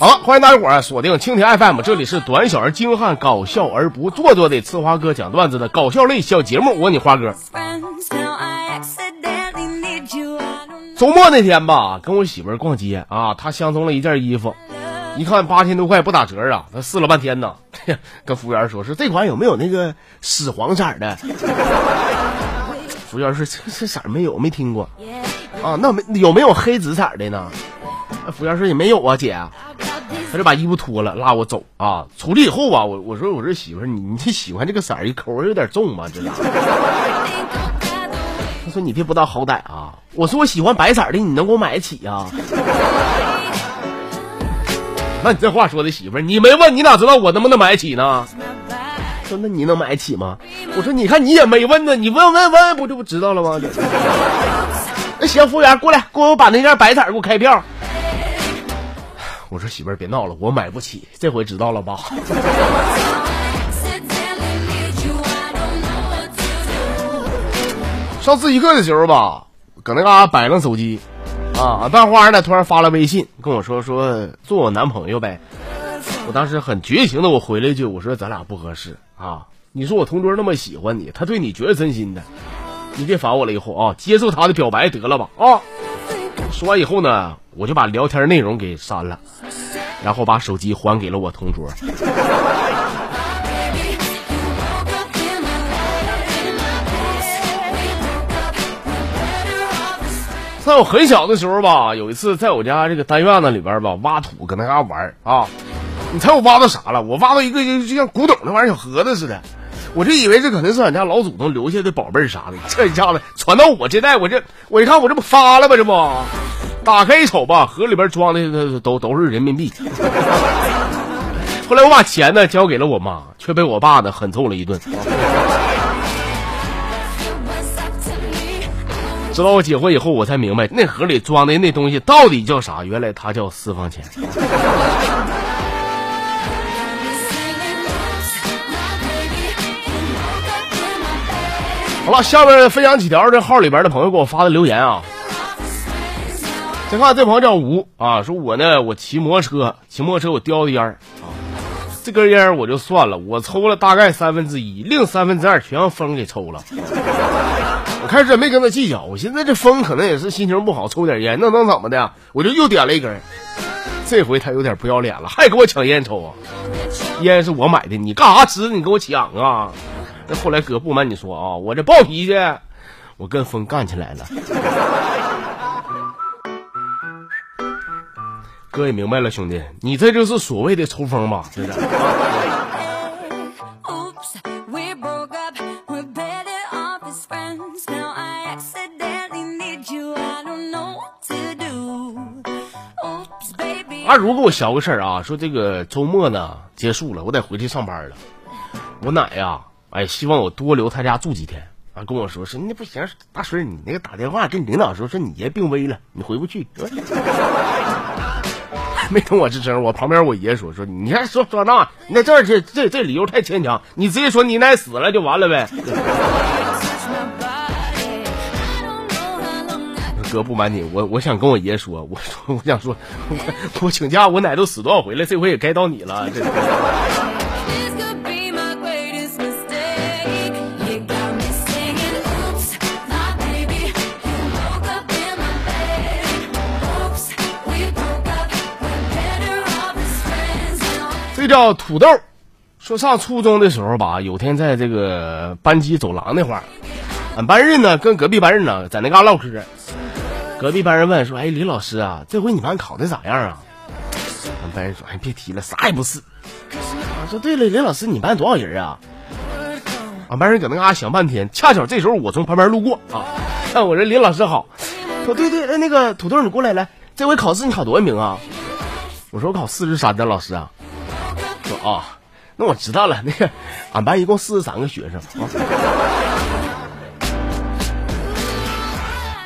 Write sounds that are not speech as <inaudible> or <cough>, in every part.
好了，欢迎大家伙儿锁定蜻蜓 FM，这里是短小而精悍、搞笑而不做作的呲花哥讲段子的搞笑类小节目。我你花哥。周末那天吧，跟我媳妇儿逛街啊，她相中了一件衣服，一看八千多块不打折啊，她试了半天呢，<laughs> 跟服务员说：“是这款有没有那个屎黄色的？” <laughs> 服务员说：“这这色没有，没听过。”啊，那没有没有黑紫色的呢？服务员说也没有啊，姐。他就把衣服脱了，拉我走啊！出去以后吧，我我说我说媳妇儿，你你这喜欢这个色儿，口味有点重吧？这俩。他说你别不知道好歹啊！我说我喜欢白色的，你能给我买得起啊？<laughs> 那你这话说的媳妇儿，你没问你哪知道我能不能买得起呢？说那你能买得起吗？我说你看你也没问呢，你问问问不就不知道了吗？<laughs> 那行，服务员过来，给我把那件白色给我开票。我说媳妇儿别闹了，我买不起，这回知道了吧？<laughs> 上自习课的时候吧，搁那嘎摆弄手机，啊，班花呢突然发了微信跟我说说做我男朋友呗。我当时很绝情的我回了一句，我说咱俩不合适啊。你说我同桌那么喜欢你，他对你绝是真心的，你别烦我了以后啊，接受他的表白得了吧啊。说完以后呢，我就把聊天内容给删了，然后把手机还给了我同桌。在我很小的时候吧，有一次在我家这个单院子里边吧挖土，搁那嘎玩啊，你猜我挖到啥了？我挖到一个就就像古董那玩意儿小盒子似的，我就以为这可能是俺家老祖宗留下的宝贝儿啥的，这一下子传到我这代，我这我一看我这不发了吗？这不，打开一瞅吧，盒里边装的都都是人民币。<laughs> 后来我把钱呢交给了我妈，却被我爸呢狠揍了一顿。<laughs> 直到我结婚以后，我才明白那盒里装的那东西到底叫啥。原来它叫私房钱。<laughs> 好了，下面分享几条这号里边的朋友给我发的留言啊。先看这朋友叫吴啊，说我呢，我骑摩托车，骑摩托车我叼的烟儿啊，这根烟我就算了，我抽了大概三分之一，另三分之二全让风给抽了。<laughs> 我开始没跟他计较，我寻思这风可能也是心情不好，抽点烟，那能怎么的？我就又点了一根。这回他有点不要脸了，还给我抢烟抽啊！烟是我买的，你干啥吃？你给我抢啊！那后来哥不瞒你说啊，我这暴脾气，我跟风干起来了。哥也明白了，兄弟，你这就是所谓的抽风吧？这是。<laughs> 阿如给我小个事儿啊，说这个周末呢结束了，我得回去上班了。我奶呀，哎，希望我多留他家住几天啊，跟我说是那不行，大孙你那个打电话跟你领导说说你爷病危了，你回不去。没等我吱声，我旁边我爷说说你还说说那，那这这这这理由太牵强，你直接说你奶死了就完了呗。<laughs> 哥不瞒你，我我想跟我爷说，我说我想说，我我请假，我奶都死多少回了，这回也该到你了。这叫土豆。说上初中的时候吧，有天在这个班级走廊那块儿，俺班任呢跟隔壁班任呢在那嘎唠嗑。隔壁班人问说：“哎，李老师啊，这回你班考的咋样啊？”俺班人说：“哎，别提了，啥也不是。”啊，说对了，李老师，你班多少人啊？俺班人搁那嘎想半天，恰巧这时候我从旁边路过啊，看我说：“李老师好。”说：“对对，那个土豆，你过来来，这回考试你考多少名啊？”我说：“我考四十三的老师啊。”：“啊，那我知道了，那个俺班一共四十三个学生啊。”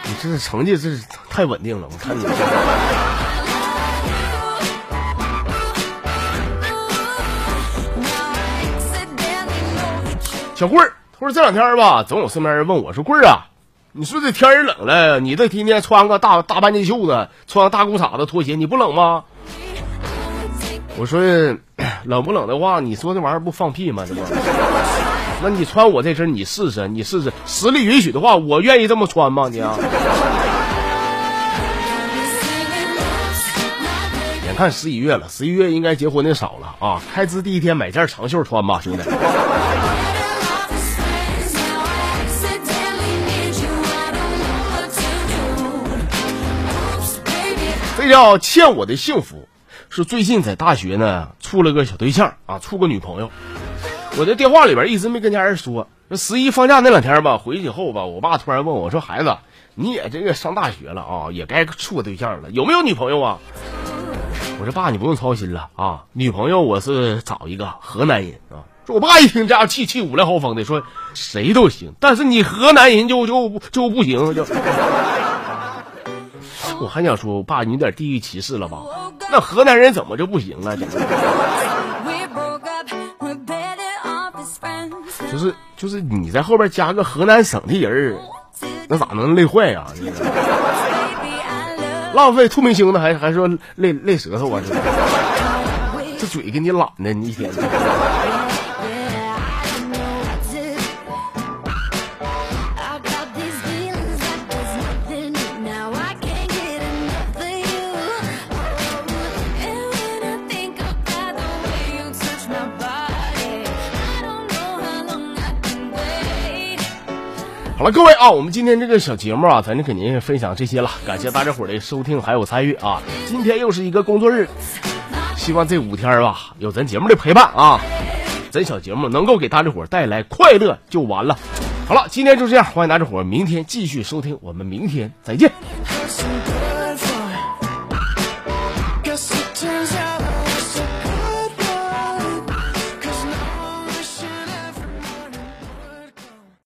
你这是成绩，这是太稳定了。我看你，小棍儿，他说这两天吧，总有身边人问我说：“棍儿啊，你说这天儿冷了，你这天天穿个大大半截袖子，穿个大裤衩子拖鞋，你不冷吗？”我说冷不冷的话，你说这玩意儿不放屁吗？这不，<laughs> 那你穿我这身，你试试，你试试，实力允许的话，我愿意这么穿吗？你啊。眼看十一月了，十一月应该结婚的少了啊，开支第一天买件长袖穿吧，兄弟。这叫欠我的幸福。是最近在大学呢，处了个小对象啊，处个女朋友。我在电话里边一直没跟家人说。那十一放假那两天吧，回去以后吧，我爸突然问我说：“孩子，你也这个上大学了啊，也该处个对象了，有没有女朋友啊？”我说：“爸，你不用操心了啊，女朋友我是找一个河南人啊。”说我爸一听这样气气五雷豪风的说：“谁都行，但是你河南人就就就不行就。”我还想说，爸，你有点地域歧视了吧？那河南人怎么就不行了？就是就是你在后边加个河南省的人儿，那咋能累坏呀？浪费透明星呢，还还说累累舌头啊？这嘴给你懒的，你一天。好了，各位啊，我们今天这个小节目啊，咱就给您分享这些了。感谢大家伙的收听还有参与啊！今天又是一个工作日，希望这五天吧有咱节目的陪伴啊，咱小节目能够给大家伙带来快乐就完了。好了，今天就这样，欢迎大家伙明天继续收听，我们明天再见。